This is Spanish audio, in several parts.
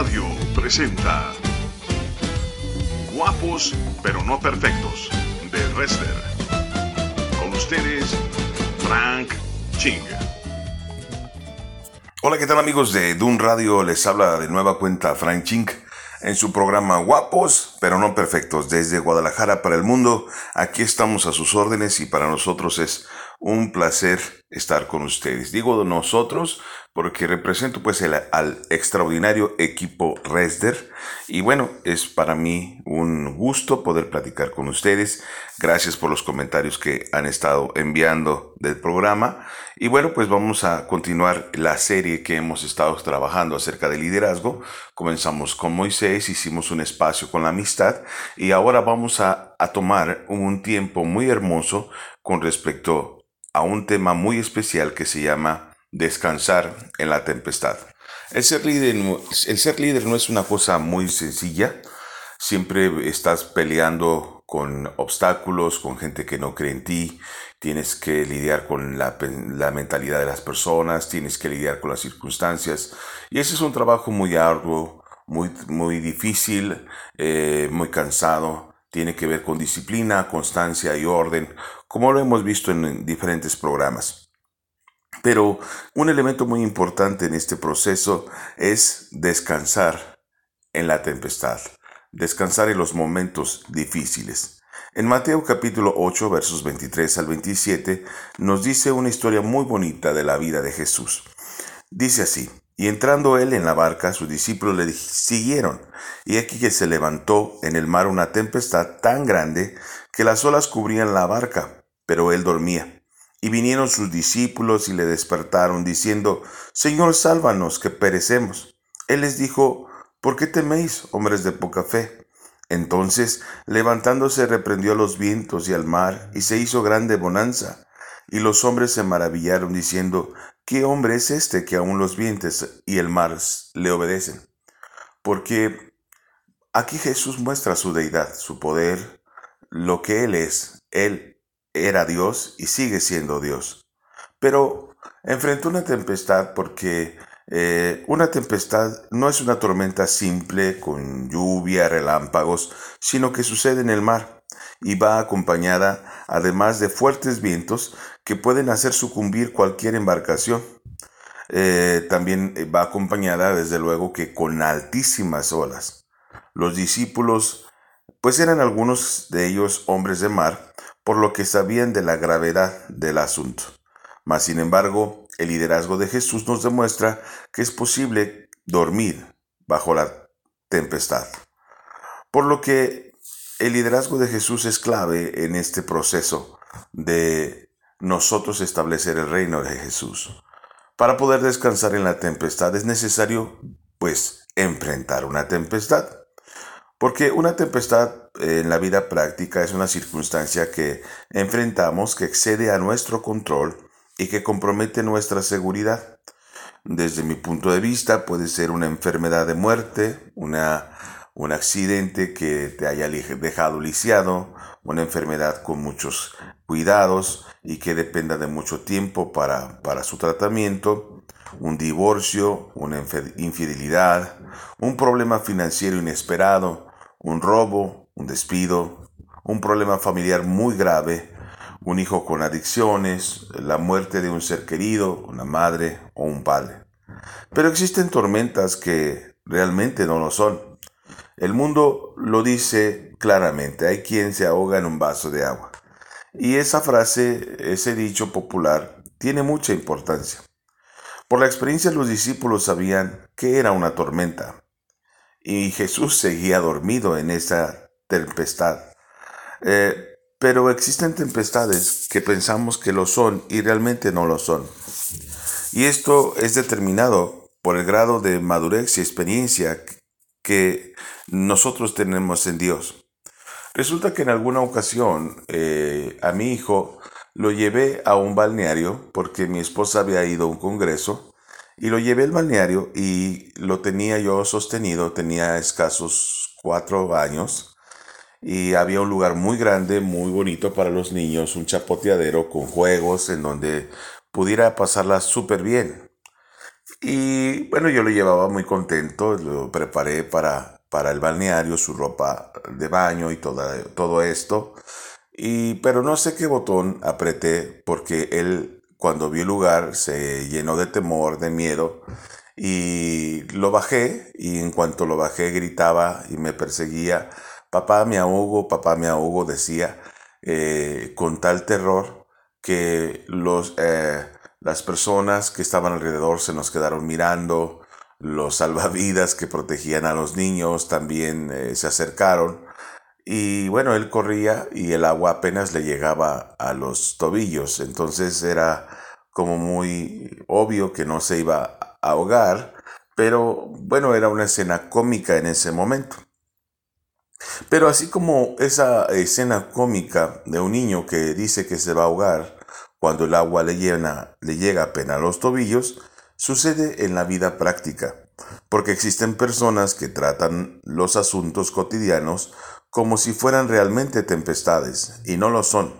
Radio presenta Guapos pero no perfectos de Wrestler. Con ustedes, Frank Ching. Hola, ¿qué tal amigos de Dun Radio? Les habla de nueva cuenta Frank Ching en su programa Guapos pero no perfectos desde Guadalajara para el mundo. Aquí estamos a sus órdenes y para nosotros es un placer estar con ustedes. Digo nosotros porque represento pues el, al extraordinario equipo Resder y bueno, es para mí un gusto poder platicar con ustedes. Gracias por los comentarios que han estado enviando del programa y bueno, pues vamos a continuar la serie que hemos estado trabajando acerca del liderazgo. Comenzamos con Moisés, hicimos un espacio con la amistad y ahora vamos a, a tomar un tiempo muy hermoso con respecto a un tema muy especial que se llama descansar en la tempestad. El ser líder, el ser líder no es una cosa muy sencilla. Siempre estás peleando con obstáculos, con gente que no cree en ti. Tienes que lidiar con la, mentalidad de las personas, tienes que lidiar con las circunstancias. Y ese es un trabajo muy arduo, muy, muy difícil, eh, muy cansado. Tiene que ver con disciplina, constancia y orden, como lo hemos visto en diferentes programas. Pero un elemento muy importante en este proceso es descansar en la tempestad, descansar en los momentos difíciles. En Mateo capítulo 8 versos 23 al 27 nos dice una historia muy bonita de la vida de Jesús. Dice así, y entrando él en la barca, sus discípulos le siguieron, y aquí que se levantó en el mar una tempestad tan grande que las olas cubrían la barca pero él dormía. Y vinieron sus discípulos y le despertaron, diciendo, Señor, sálvanos, que perecemos. Él les dijo, ¿por qué teméis, hombres de poca fe? Entonces, levantándose, reprendió a los vientos y al mar, y se hizo grande bonanza. Y los hombres se maravillaron, diciendo, ¿qué hombre es este que aun los vientos y el mar le obedecen? Porque aquí Jesús muestra su deidad, su poder, lo que Él es. Él era Dios y sigue siendo Dios. Pero enfrentó una tempestad porque eh, una tempestad no es una tormenta simple con lluvia, relámpagos, sino que sucede en el mar y va acompañada además de fuertes vientos que pueden hacer sucumbir cualquier embarcación. Eh, también va acompañada desde luego que con altísimas olas. Los discípulos, pues eran algunos de ellos hombres de mar, por lo que sabían de la gravedad del asunto. Mas, sin embargo, el liderazgo de Jesús nos demuestra que es posible dormir bajo la tempestad. Por lo que el liderazgo de Jesús es clave en este proceso de nosotros establecer el reino de Jesús. Para poder descansar en la tempestad es necesario, pues, enfrentar una tempestad. Porque una tempestad en la vida práctica es una circunstancia que enfrentamos que excede a nuestro control y que compromete nuestra seguridad. Desde mi punto de vista puede ser una enfermedad de muerte, una, un accidente que te haya dejado lisiado, una enfermedad con muchos cuidados y que dependa de mucho tiempo para, para su tratamiento, un divorcio, una infidelidad, un problema financiero inesperado, un robo, un despido, un problema familiar muy grave, un hijo con adicciones, la muerte de un ser querido, una madre o un padre. Pero existen tormentas que realmente no lo son. El mundo lo dice claramente, hay quien se ahoga en un vaso de agua. Y esa frase, ese dicho popular, tiene mucha importancia. Por la experiencia los discípulos sabían que era una tormenta, y Jesús seguía dormido en esa tempestad. Eh, pero existen tempestades que pensamos que lo son y realmente no lo son. Y esto es determinado por el grado de madurez y experiencia que nosotros tenemos en Dios. Resulta que en alguna ocasión eh, a mi hijo lo llevé a un balneario porque mi esposa había ido a un congreso y lo llevé al balneario y lo tenía yo sostenido, tenía escasos cuatro años y había un lugar muy grande, muy bonito para los niños, un chapoteadero con juegos en donde pudiera pasarla súper bien. Y bueno, yo lo llevaba muy contento, lo preparé para, para el balneario, su ropa de baño y toda, todo esto. Y, pero no sé qué botón apreté porque él cuando vio el lugar se llenó de temor, de miedo y lo bajé y en cuanto lo bajé gritaba y me perseguía, papá me ahogo, papá me ahogo, decía, eh, con tal terror que los, eh, las personas que estaban alrededor se nos quedaron mirando, los salvavidas que protegían a los niños también eh, se acercaron. Y bueno, él corría y el agua apenas le llegaba a los tobillos, entonces era como muy obvio que no se iba a ahogar, pero bueno, era una escena cómica en ese momento. Pero así como esa escena cómica de un niño que dice que se va a ahogar cuando el agua le, llena, le llega apenas a los tobillos, sucede en la vida práctica, porque existen personas que tratan los asuntos cotidianos como si fueran realmente tempestades, y no lo son.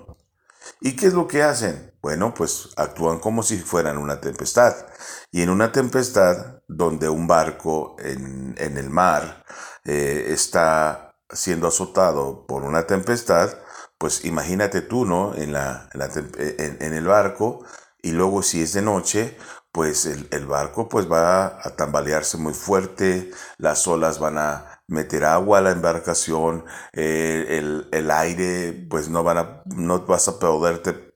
¿Y qué es lo que hacen? Bueno, pues actúan como si fueran una tempestad. Y en una tempestad donde un barco en, el mar eh, está siendo azotado por una tempestad, pues imagínate tú, ¿no? En, la, en, el barco y luego si es de noche, pues el, barco pues va a tambalearse muy fuerte, las olas van a meter agua a la embarcación, eh, el, aire pues no, van a, no vas a poderte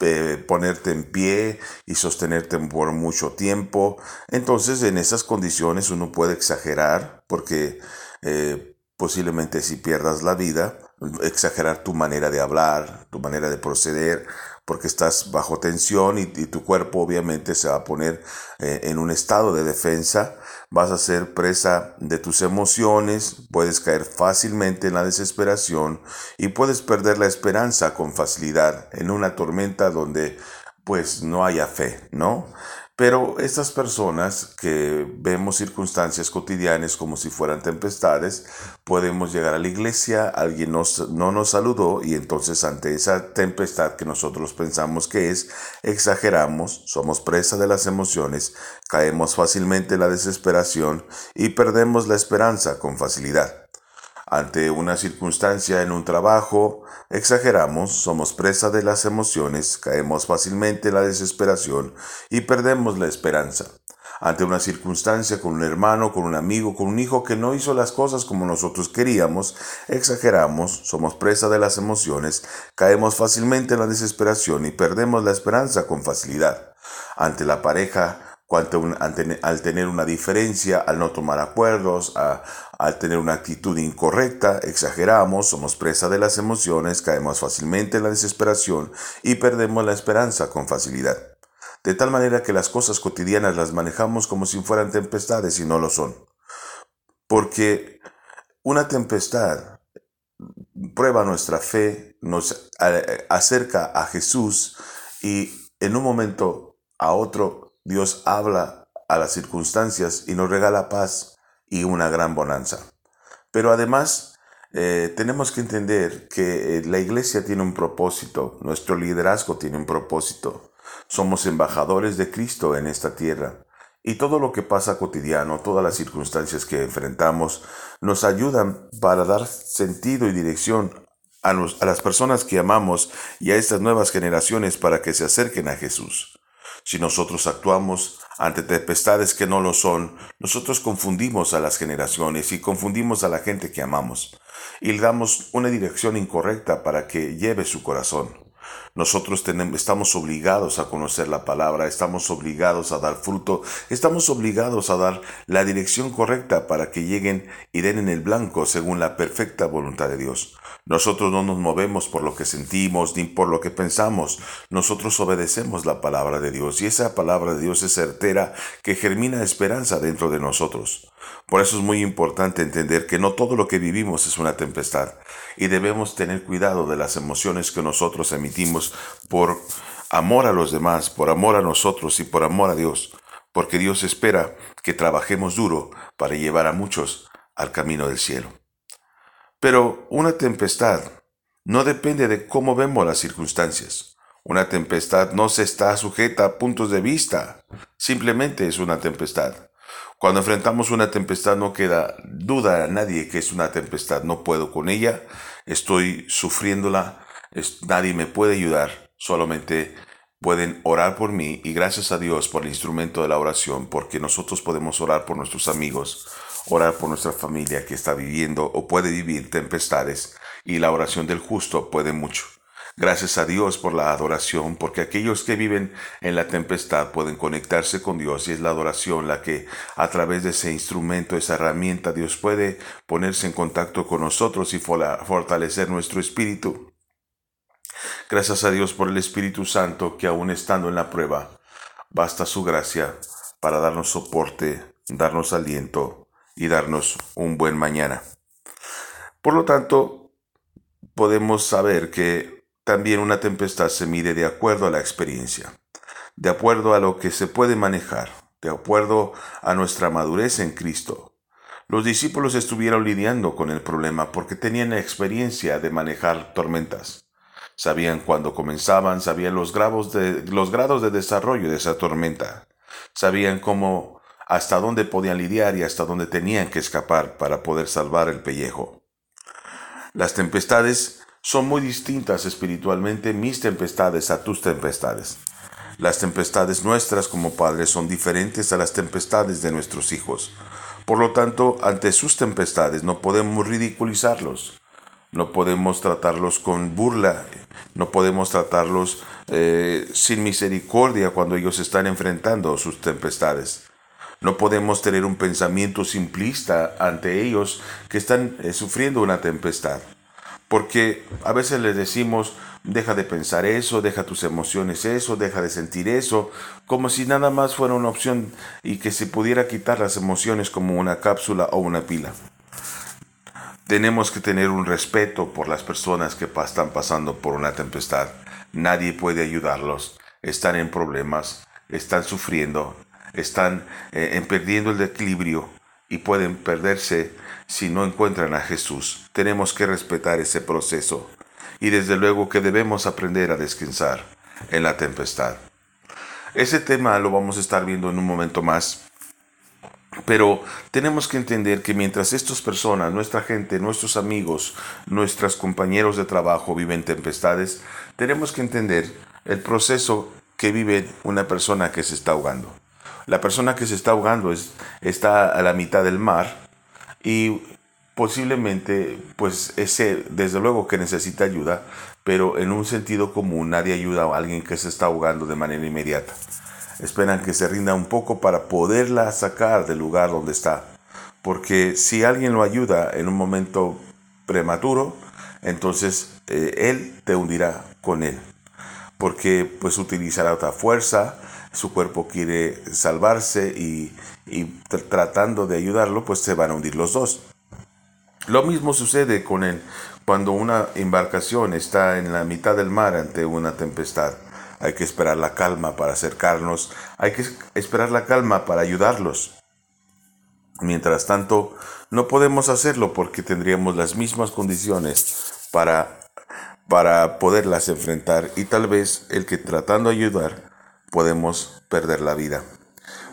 eh, ponerte en pie y sostenerte por mucho tiempo. Entonces en esas condiciones uno puede exagerar porque eh, posiblemente si pierdas la vida, exagerar tu manera de hablar, tu manera de proceder, porque estás bajo tensión y, tu cuerpo obviamente se va a poner eh, en un estado de defensa, vas a ser presa de tus emociones, puedes caer fácilmente en la desesperación y puedes perder la esperanza con facilidad en una tormenta donde pues no haya fe, ¿no? Pero estas personas que vemos circunstancias cotidianas como si fueran tempestades, podemos llegar a la iglesia, alguien nos, no nos saludó y entonces ante esa tempestad que nosotros pensamos que es, exageramos, somos presa de las emociones, caemos fácilmente en la desesperación y perdemos la esperanza con facilidad. Ante una circunstancia en un trabajo, exageramos, somos presa de las emociones, caemos fácilmente en la desesperación y perdemos la esperanza. Ante una circunstancia con un hermano, con un amigo, con un hijo que no hizo las cosas como nosotros queríamos, exageramos, somos presa de las emociones, caemos fácilmente en la desesperación y perdemos la esperanza con facilidad. Ante la pareja al tener una diferencia, al no tomar acuerdos, al tener una actitud incorrecta, exageramos, somos presa de las emociones, caemos fácilmente en la desesperación y perdemos la esperanza con facilidad. De tal manera que las cosas cotidianas las manejamos como si fueran tempestades y no lo son. Porque una tempestad prueba nuestra fe, nos acerca a Jesús y en un momento a otro Dios habla a las circunstancias y nos regala paz y una gran bonanza. Pero además eh, tenemos que entender que eh, la iglesia tiene un propósito, nuestro liderazgo tiene un propósito. Somos embajadores de Cristo en esta tierra. Y todo lo que pasa cotidiano, todas las circunstancias que enfrentamos, nos ayudan para dar sentido y dirección a, a las personas que amamos y a estas nuevas generaciones para que se acerquen a Jesús. Si nosotros actuamos ante tempestades que no lo son, nosotros confundimos a las generaciones y confundimos a la gente que amamos y le damos una dirección incorrecta para que lleve su corazón. Nosotros tenemos, estamos obligados a conocer la palabra, estamos obligados a dar fruto, estamos obligados a dar la dirección correcta para que lleguen y den en el blanco según la perfecta voluntad de Dios. Nosotros no nos movemos por lo que sentimos ni por lo que pensamos. Nosotros obedecemos la palabra de Dios y esa palabra de Dios es certera que germina esperanza dentro de nosotros. Por eso es muy importante entender que no todo lo que vivimos es una tempestad y debemos tener cuidado de las emociones que nosotros emitimos por amor a los demás, por amor a nosotros y por amor a Dios, porque Dios espera que trabajemos duro para llevar a muchos al camino del cielo. Pero una tempestad no depende de cómo vemos las circunstancias. Una tempestad no se está sujeta a puntos de vista. Simplemente es una tempestad. Cuando enfrentamos una tempestad no queda duda a nadie que es una tempestad. No puedo con ella, estoy sufriéndola, nadie me puede ayudar. Solamente pueden orar por mí y gracias a Dios por el instrumento de la oración, porque nosotros podemos orar por nuestros amigos, orar por nuestra familia que está viviendo o puede vivir tempestades y la oración del justo puede mucho. Gracias a Dios por la adoración, porque aquellos que viven en la tempestad pueden conectarse con Dios y es la adoración la que a través de ese instrumento, esa herramienta, Dios puede ponerse en contacto con nosotros y fortalecer nuestro espíritu. Gracias a Dios por el Espíritu Santo que aún estando en la prueba, basta su gracia para darnos soporte, darnos aliento y darnos un buen mañana. Por lo tanto, podemos saber que también una tempestad se mide de acuerdo a la experiencia, de acuerdo a lo que se puede manejar, de acuerdo a nuestra madurez en Cristo. Los discípulos estuvieron lidiando con el problema porque tenían experiencia de manejar tormentas. Sabían cuándo comenzaban, sabían los de, los grados de desarrollo de esa tormenta. Sabían cómo, hasta dónde podían lidiar y hasta dónde tenían que escapar para poder salvar el pellejo. Las tempestades son muy distintas espiritualmente mis tempestades a tus tempestades. Las tempestades nuestras como padres son diferentes a las tempestades de nuestros hijos. Por lo tanto, ante sus tempestades no podemos ridiculizarlos, no podemos tratarlos con burla, no podemos tratarlos eh, sin misericordia cuando ellos están enfrentando sus tempestades. No podemos tener un pensamiento simplista ante ellos que están eh, sufriendo una tempestad. Porque a veces les decimos, deja de pensar eso, deja tus emociones eso, deja de sentir eso, como si nada más fuera una opción y que se pudiera quitar las emociones como una cápsula o una pila. Tenemos que tener un respeto por las personas que están pasando por una tempestad. Nadie puede ayudarlos. Están en problemas, están sufriendo, están eh, perdiendo el equilibrio y pueden perderse si no encuentran a Jesús. Tenemos que respetar ese proceso y desde luego que debemos aprender a descansar en la tempestad. Ese tema lo vamos a estar viendo en un momento más, pero tenemos que entender que mientras estas personas, nuestra gente, nuestros amigos, nuestros compañeros de trabajo viven tempestades, tenemos que entender el proceso que vive una persona que se está ahogando. La persona que se está ahogando es, está a la mitad del mar y posiblemente, pues ese, desde luego que necesita ayuda, pero en un sentido común nadie ayuda a alguien que se está ahogando de manera inmediata. Esperan que se rinda un poco para poderla sacar del lugar donde está. Porque si alguien lo ayuda en un momento prematuro, entonces eh, él te hundirá con él. Porque pues utilizará otra fuerza, su cuerpo quiere salvarse y, tratando de ayudarlo, pues se van a hundir los dos. Lo mismo sucede con él cuando una embarcación está en la mitad del mar ante una tempestad. Hay que esperar la calma para acercarnos, hay que esperar la calma para ayudarlos. Mientras tanto, no podemos hacerlo porque tendríamos las mismas condiciones para, para poderlas enfrentar y tal vez el que tratando de ayudar podemos perder la vida.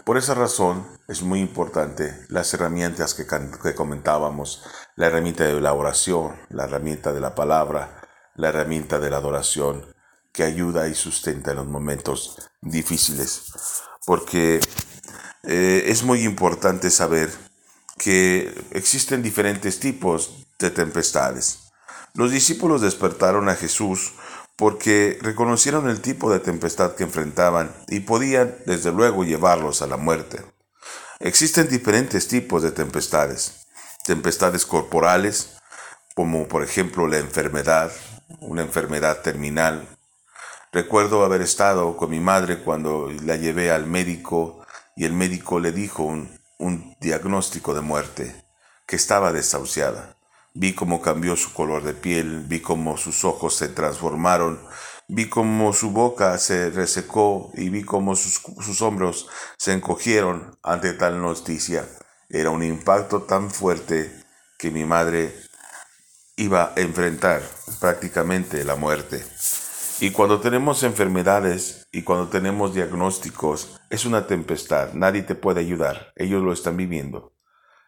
Por esa razón es muy importante las herramientas que, comentábamos, la herramienta de la oración, la herramienta de la palabra, la herramienta de la adoración, que ayuda y sustenta en los momentos difíciles. Porque eh, es muy importante saber que existen diferentes tipos de tempestades. Los discípulos despertaron a Jesús porque reconocieron el tipo de tempestad que enfrentaban y podían, desde luego, llevarlos a la muerte. Existen diferentes tipos de tempestades. Tempestades corporales, como por ejemplo la enfermedad, una enfermedad terminal. Recuerdo haber estado con mi madre cuando la llevé al médico y el médico le dijo un, un diagnóstico de muerte, que estaba desahuciada. Vi cómo cambió su color de piel, vi cómo sus ojos se transformaron, vi cómo su boca se resecó y vi cómo sus, hombros se encogieron ante tal noticia. Era un impacto tan fuerte que mi madre iba a enfrentar prácticamente la muerte. Y cuando tenemos enfermedades y cuando tenemos diagnósticos, es una tempestad. Nadie te puede ayudar. Ellos lo están viviendo.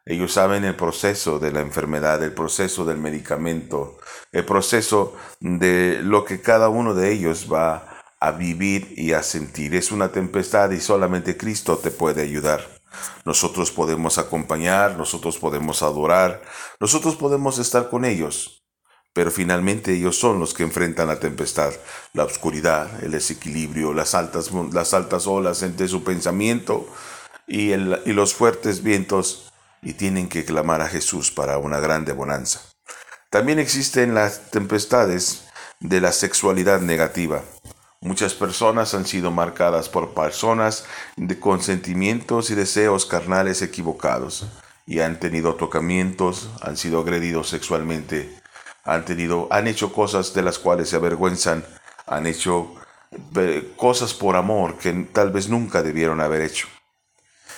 Ellos saben el proceso de la enfermedad, el proceso del medicamento, el proceso de lo que cada uno de ellos va a vivir y a sentir. Es una tempestad y solamente Cristo te puede ayudar. Nosotros podemos acompañar, nosotros podemos adorar, nosotros podemos estar con ellos, pero finalmente ellos son los que enfrentan la tempestad, la oscuridad, el desequilibrio, las altas, las altas olas entre su pensamiento y, y los fuertes vientos y tienen que clamar a Jesús para una grande bonanza. También existen las tempestades de la sexualidad negativa. Muchas personas han sido marcadas por personas de consentimientos y deseos carnales equivocados y han tenido tocamientos, han sido agredidos sexualmente, han tenido, han hecho cosas de las cuales se avergüenzan, han hecho eh, cosas por amor que tal vez nunca debieron haber hecho.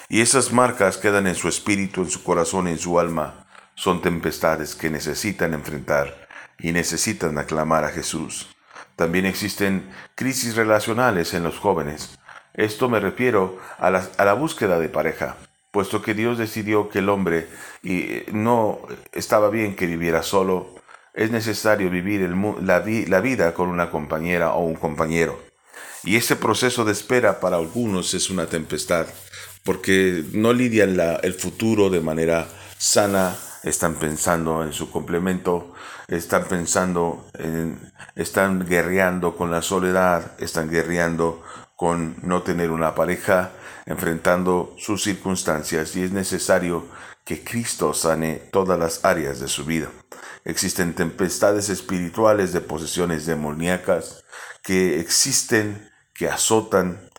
Y esas marcas quedan en su espíritu, en su corazón, en su alma. Son tempestades que necesitan enfrentar y necesitan aclamar a Jesús. También existen crisis relacionales en los jóvenes. Esto me refiero a la, búsqueda de pareja, puesto que Dios decidió que el hombre y no estaba bien que viviera solo, es necesario vivir la vida con una compañera o un compañero. Y ese proceso de espera para algunos es una tempestad porque no lidian el futuro de manera sana, están pensando en su complemento, están pensando en, están guerreando con la soledad, están guerreando con no tener una pareja, enfrentando sus circunstancias y es necesario que Cristo sane todas las áreas de su vida. Existen tempestades espirituales de posesiones demoníacas que existen, que azotan,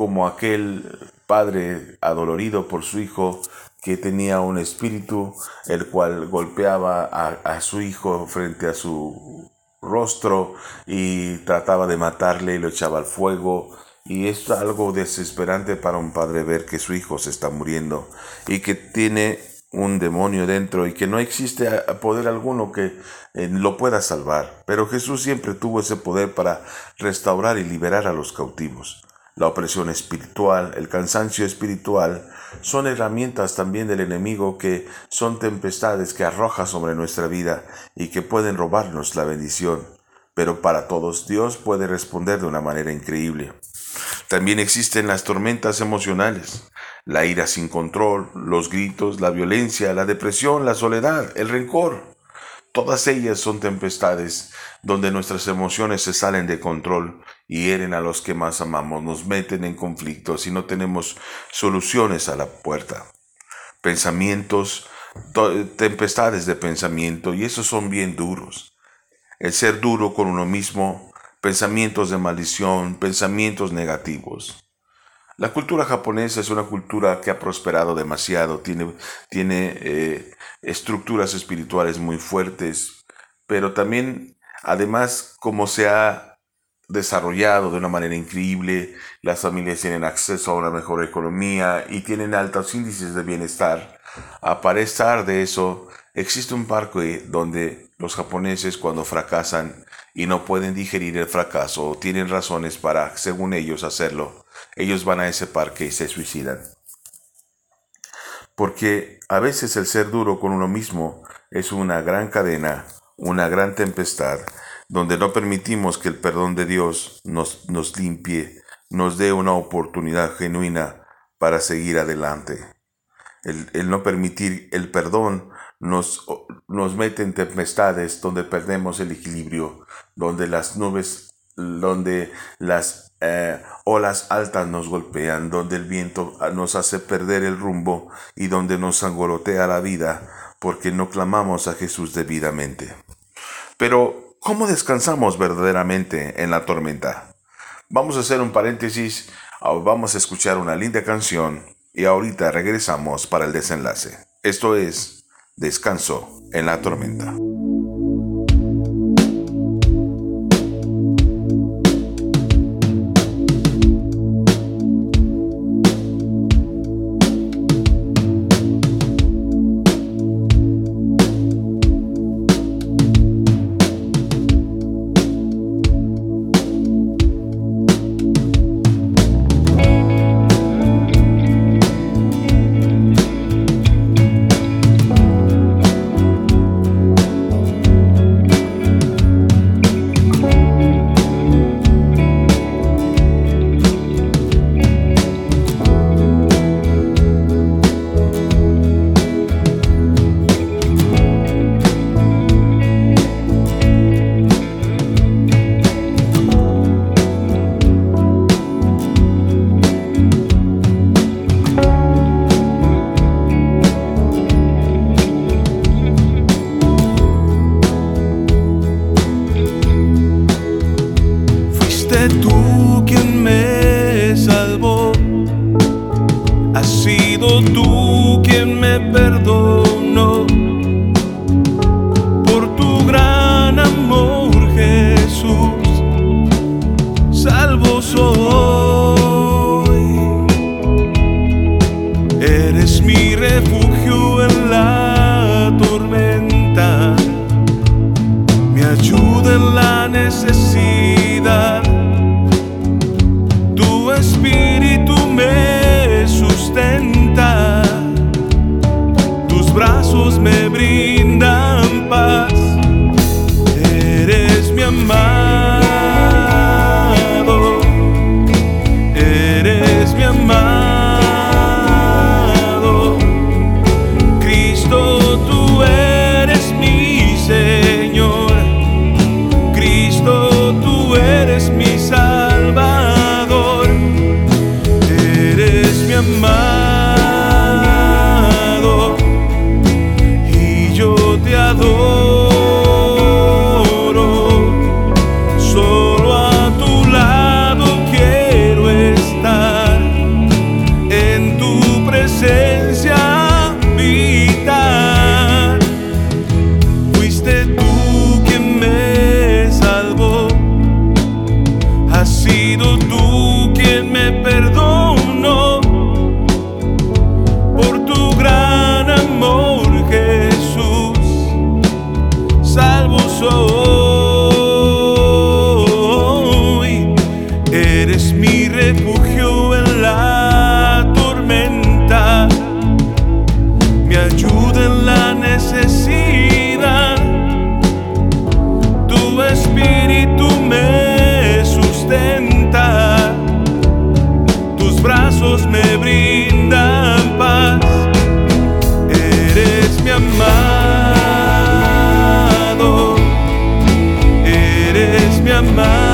como aquel padre adolorido por su hijo que tenía un espíritu el cual golpeaba a, su hijo frente a su rostro y trataba de matarle y lo echaba al fuego. Y es algo desesperante para un padre ver que su hijo se está muriendo y que tiene un demonio dentro y que no existe poder alguno que eh, lo pueda salvar. Pero Jesús siempre tuvo ese poder para restaurar y liberar a los cautivos. La opresión espiritual, el cansancio espiritual, son herramientas también del enemigo que son tempestades que arroja sobre nuestra vida y que pueden robarnos la bendición. Pero para todos Dios puede responder de una manera increíble. También existen las tormentas emocionales, la ira sin control, los gritos, la violencia, la depresión, la soledad, el rencor. Todas ellas son tempestades donde nuestras emociones se salen de control hieren a los que más amamos, nos meten en conflictos y no tenemos soluciones a la puerta. Pensamientos, tempestades de pensamiento y esos son bien duros. El ser duro con uno mismo, pensamientos de maldición, pensamientos negativos. La cultura japonesa es una cultura que ha prosperado demasiado, tiene, tiene eh, estructuras espirituales muy fuertes, pero también, además, como se ha desarrollado de una manera increíble, las familias tienen acceso a una mejor economía y tienen altos índices de bienestar. A pesar de eso, existe un parque donde los japoneses cuando fracasan y no pueden digerir el fracaso tienen razones para, según ellos, hacerlo, ellos van a ese parque y se suicidan. Porque a veces el ser duro con uno mismo es una gran cadena, una gran tempestad, donde no permitimos que el perdón de Dios nos, nos limpie, nos dé una oportunidad genuina para seguir adelante. El, el no permitir el perdón nos, nos mete en tempestades donde perdemos el equilibrio, donde las nubes, donde las eh, olas altas nos golpean, donde el viento nos hace perder el rumbo y donde nos angolotea la vida porque no clamamos a Jesús debidamente. Pero, ¿cómo descansamos verdaderamente en la tormenta? Vamos a hacer un paréntesis, vamos a escuchar una linda canción y ahorita regresamos para el desenlace. Esto es Descanso en la tormenta. Eres mi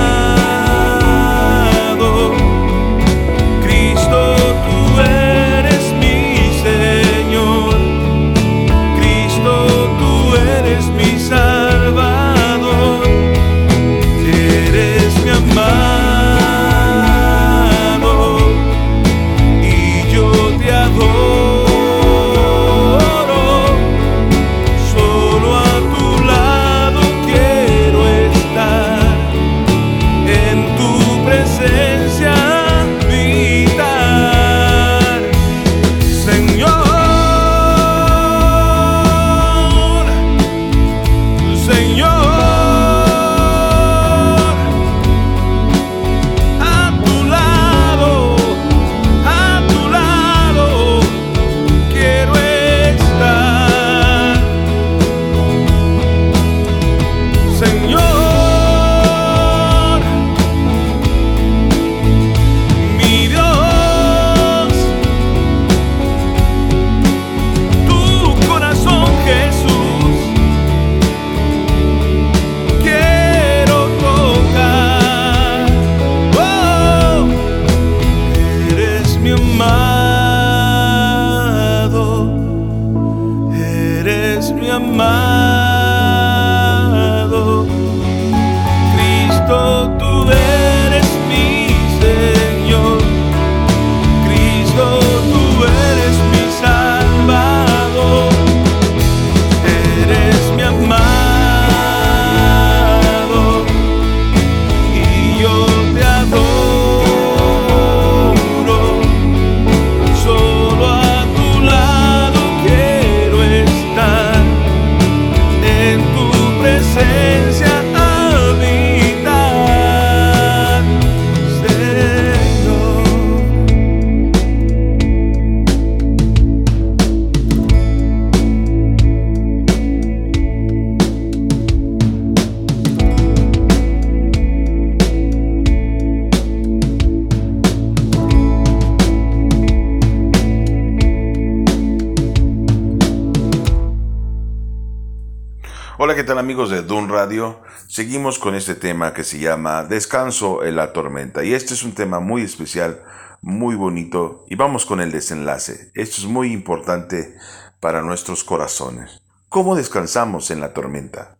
Hola, ¿qué tal amigos de Dun Radio? Seguimos con este tema que se llama Descanso en la tormenta. Y este es un tema muy especial, muy bonito. Y vamos con el desenlace. Esto es muy importante para nuestros corazones. ¿Cómo descansamos en la tormenta?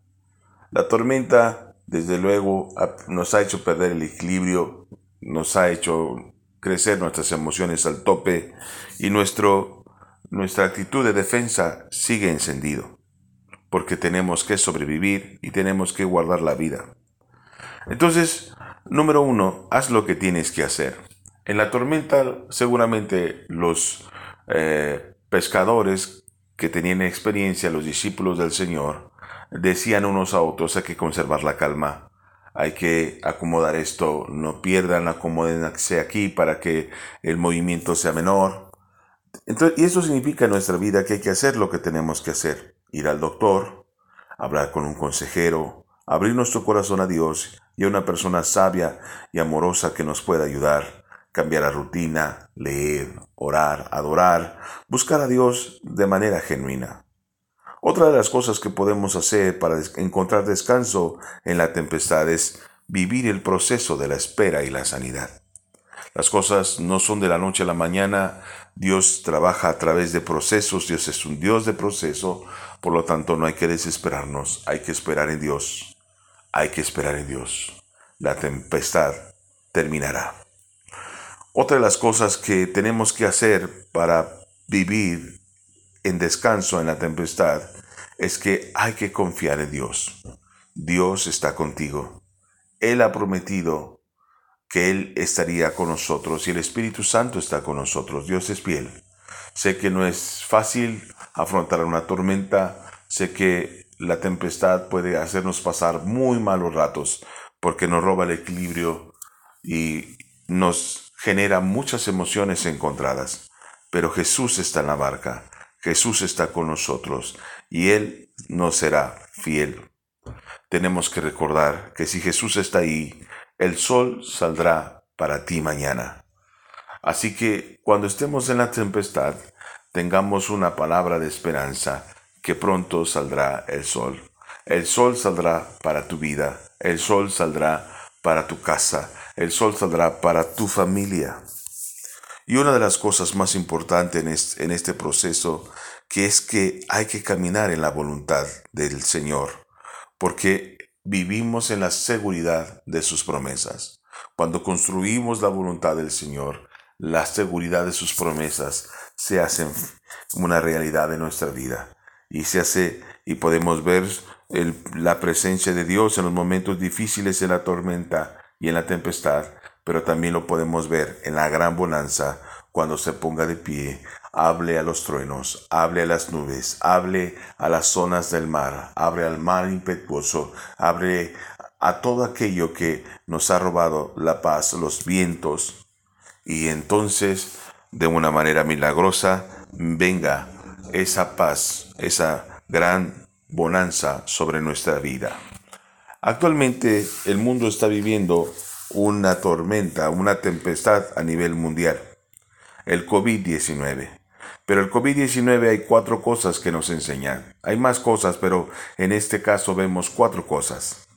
La tormenta, desde luego, nos ha hecho perder el equilibrio, nos ha hecho crecer nuestras emociones al tope y nuestro, nuestra actitud de defensa sigue encendido porque tenemos que sobrevivir y tenemos que guardar la vida. Entonces, número uno, haz lo que tienes que hacer. En la tormenta, seguramente los eh, pescadores que tenían experiencia, los discípulos del Señor, decían unos a otros, hay que conservar la calma, hay que acomodar esto, no pierdan, acomódense aquí para que el movimiento sea menor. Entonces, y eso significa en nuestra vida que hay que hacer lo que tenemos que hacer. Ir al doctor, hablar con un consejero, abrir nuestro corazón a Dios y a una persona sabia y amorosa que nos pueda ayudar, cambiar la rutina, leer, orar, adorar, buscar a Dios de manera genuina. Otra de las cosas que podemos hacer para encontrar descanso en la tempestad es vivir el proceso de la espera y la sanidad. Las cosas no son de la noche a la mañana. Dios trabaja a través de procesos. Dios es un Dios de proceso. Por lo tanto, no hay que desesperarnos. Hay que esperar en Dios. Hay que esperar en Dios. La tempestad terminará. Otra de las cosas que tenemos que hacer para vivir en descanso en la tempestad es que hay que confiar en Dios. Dios está contigo. Él ha prometido que Él estaría con nosotros y el Espíritu Santo está con nosotros. Dios es fiel. Sé que no es fácil afrontar una tormenta, sé que la tempestad puede hacernos pasar muy malos ratos porque nos roba el equilibrio y nos genera muchas emociones encontradas. Pero Jesús está en la barca, Jesús está con nosotros y Él nos será fiel. Tenemos que recordar que si Jesús está ahí, el sol saldrá para ti mañana. Así que cuando estemos en la tempestad, tengamos una palabra de esperanza, que pronto saldrá el sol. El sol saldrá para tu vida, el sol saldrá para tu casa, el sol saldrá para tu familia. Y una de las cosas más importantes en este proceso, que es que hay que caminar en la voluntad del Señor, porque vivimos en la seguridad de sus promesas. Cuando construimos la voluntad del Señor, la seguridad de sus promesas se hacen una realidad de nuestra vida. Y se hace y podemos ver la presencia de Dios en los momentos difíciles en la tormenta y en la tempestad, pero también lo podemos ver en la gran bonanza cuando se ponga de pie, hable a los truenos, hable a las nubes, hable a las zonas del mar, hable al mar impetuoso, hable a todo aquello que nos ha robado la paz, los vientos, y entonces, de una manera milagrosa, venga esa paz, esa gran bonanza sobre nuestra vida. Actualmente el mundo está viviendo una tormenta, una tempestad a nivel mundial el COVID-19. Pero el COVID-19 hay cuatro cosas que nos enseñan. Hay más cosas, pero en este caso vemos cuatro cosas.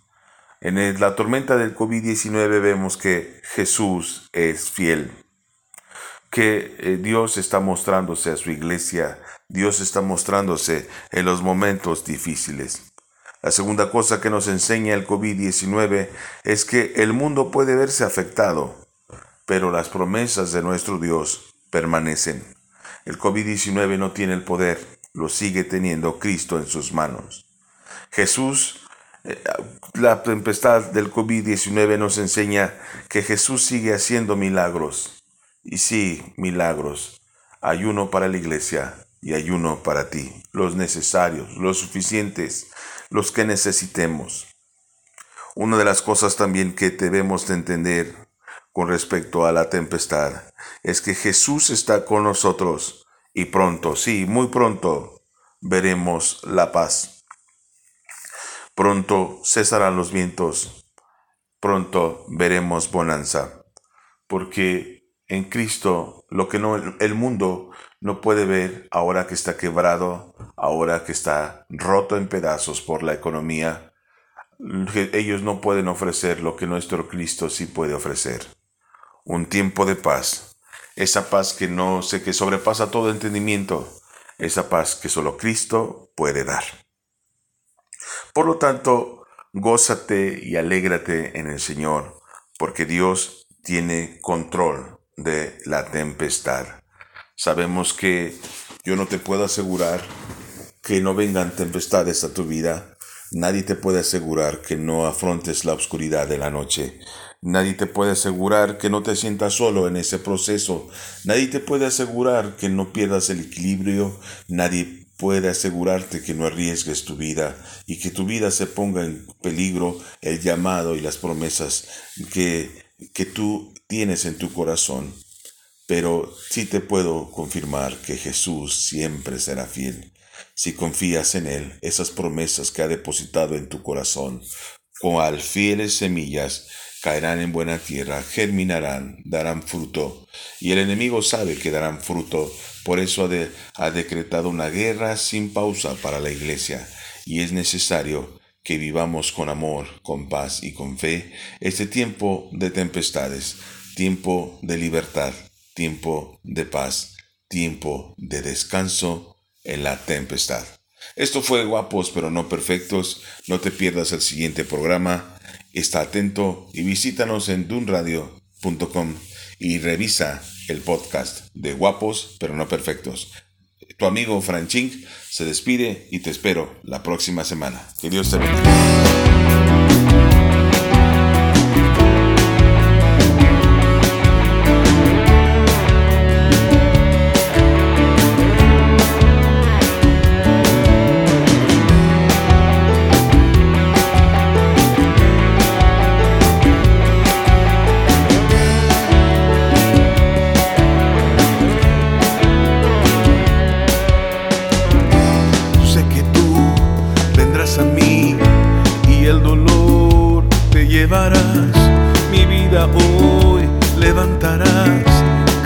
En la tormenta del COVID-19 vemos que Jesús es fiel, que eh, Dios está mostrándose a su iglesia, Dios está mostrándose en los momentos difíciles. La segunda cosa que nos enseña el COVID-19 es que el mundo puede verse afectado, pero las promesas de nuestro Dios permanecen. El COVID-19 no tiene el poder, lo sigue teniendo Cristo en sus manos. Jesús, eh, la tempestad del COVID-19 nos enseña que Jesús sigue haciendo milagros. Y sí, milagros. Hay uno para la iglesia y hay uno para ti, los necesarios, los suficientes, los que necesitemos. Una de las cosas también que debemos de entender con respecto a la tempestad es que Jesús está con nosotros y pronto, sí, muy pronto veremos la paz. Pronto cesarán los vientos, pronto veremos bonanza, porque en Cristo lo que no el mundo no puede ver ahora que está quebrado, ahora que está roto en pedazos por la economía, ellos no pueden ofrecer lo que nuestro Cristo sí puede ofrecer. Un tiempo de paz, esa paz que no sé que sobrepasa todo entendimiento, esa paz que solo Cristo puede dar. Por lo tanto, gózate y alégrate en el Señor, porque Dios tiene control de la tempestad. Sabemos que yo no te puedo asegurar que no vengan tempestades a tu vida. Nadie te puede asegurar que no afrontes la oscuridad de la noche. Nadie te puede asegurar que no te sientas solo en ese proceso. Nadie te puede asegurar que no pierdas el equilibrio. Nadie puede asegurarte que no arriesgues tu vida y que tu vida se ponga en peligro el llamado y las promesas que, que tú tienes en tu corazón. Pero sí te puedo confirmar que Jesús siempre será fiel. Si confías en Él, esas promesas que ha depositado en tu corazón, cual fieles semillas, caerán en buena tierra, germinarán, darán fruto. Y el enemigo sabe que darán fruto, por eso ha, decretado una guerra sin pausa para la iglesia. Y es necesario que vivamos con amor, con paz y con fe este tiempo de tempestades, tiempo de libertad, tiempo de paz, tiempo de descanso en la tempestad. Esto fue Guapos pero no perfectos. No te pierdas el siguiente programa Está atento y visítanos en dunradio.com y revisa el podcast de Guapos pero no perfectos. Tu amigo Franchink se despide y te espero la próxima semana. Que Dios te bendiga. el dolor te llevarás. Mi vida hoy levantarás,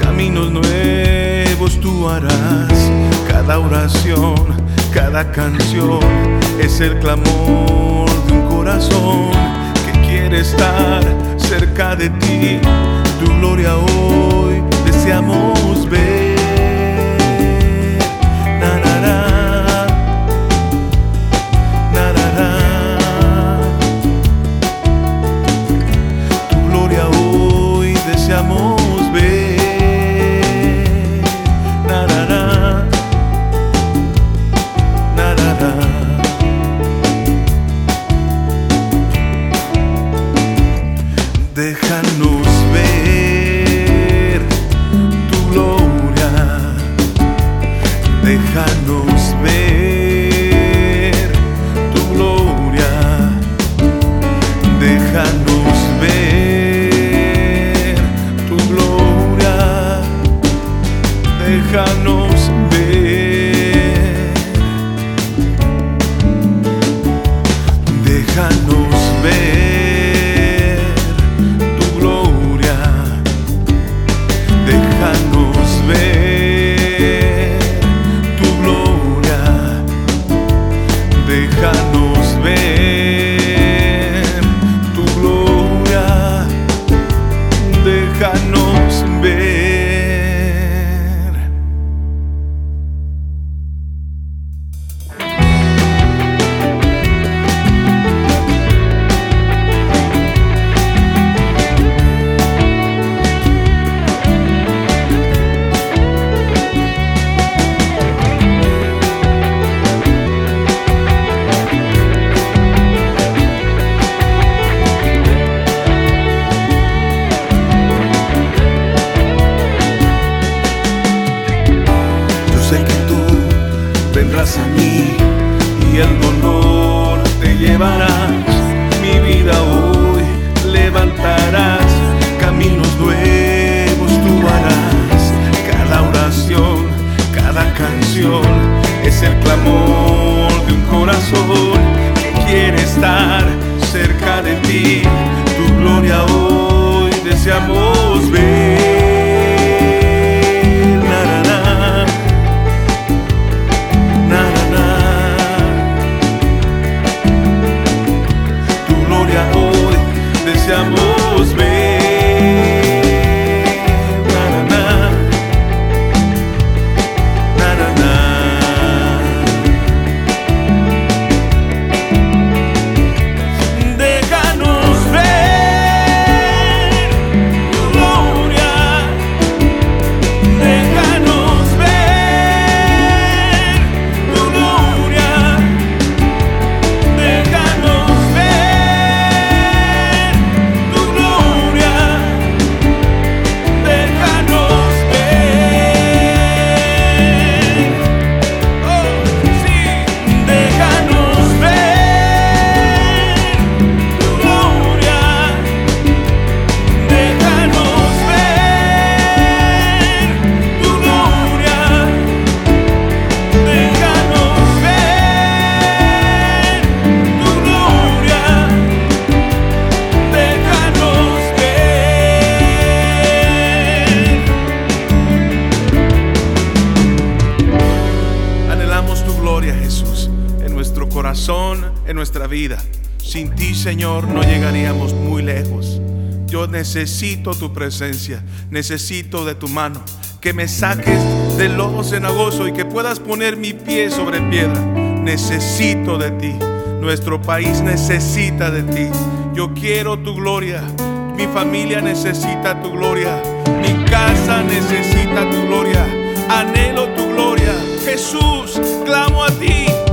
caminos nuevos tú harás. Cada oración, cada canción es el clamor de un corazón que quiere estar cerca de ti. Tu gloria hoy deseamos ver. Es el clamor de un corazón que quiere estar cerca de ti. Tu gloria hoy deseamos ver. Señor, no llegaríamos muy lejos. Yo necesito tu presencia, necesito de tu mano, que me saques del lodo cenagoso y que puedas poner mi pie sobre piedra. Necesito de ti, nuestro país necesita de ti. Yo quiero tu gloria, mi familia necesita tu gloria, mi casa necesita tu gloria, anhelo tu gloria. Jesús, clamo a ti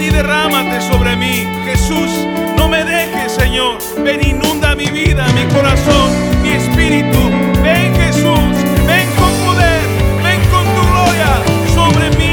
y derrámate sobre mí. Jesús, no me dejes, Señor. Ven, inunda mi vida, mi corazón, mi espíritu. Ven, Jesús, ven con poder, ven con tu gloria sobre mí.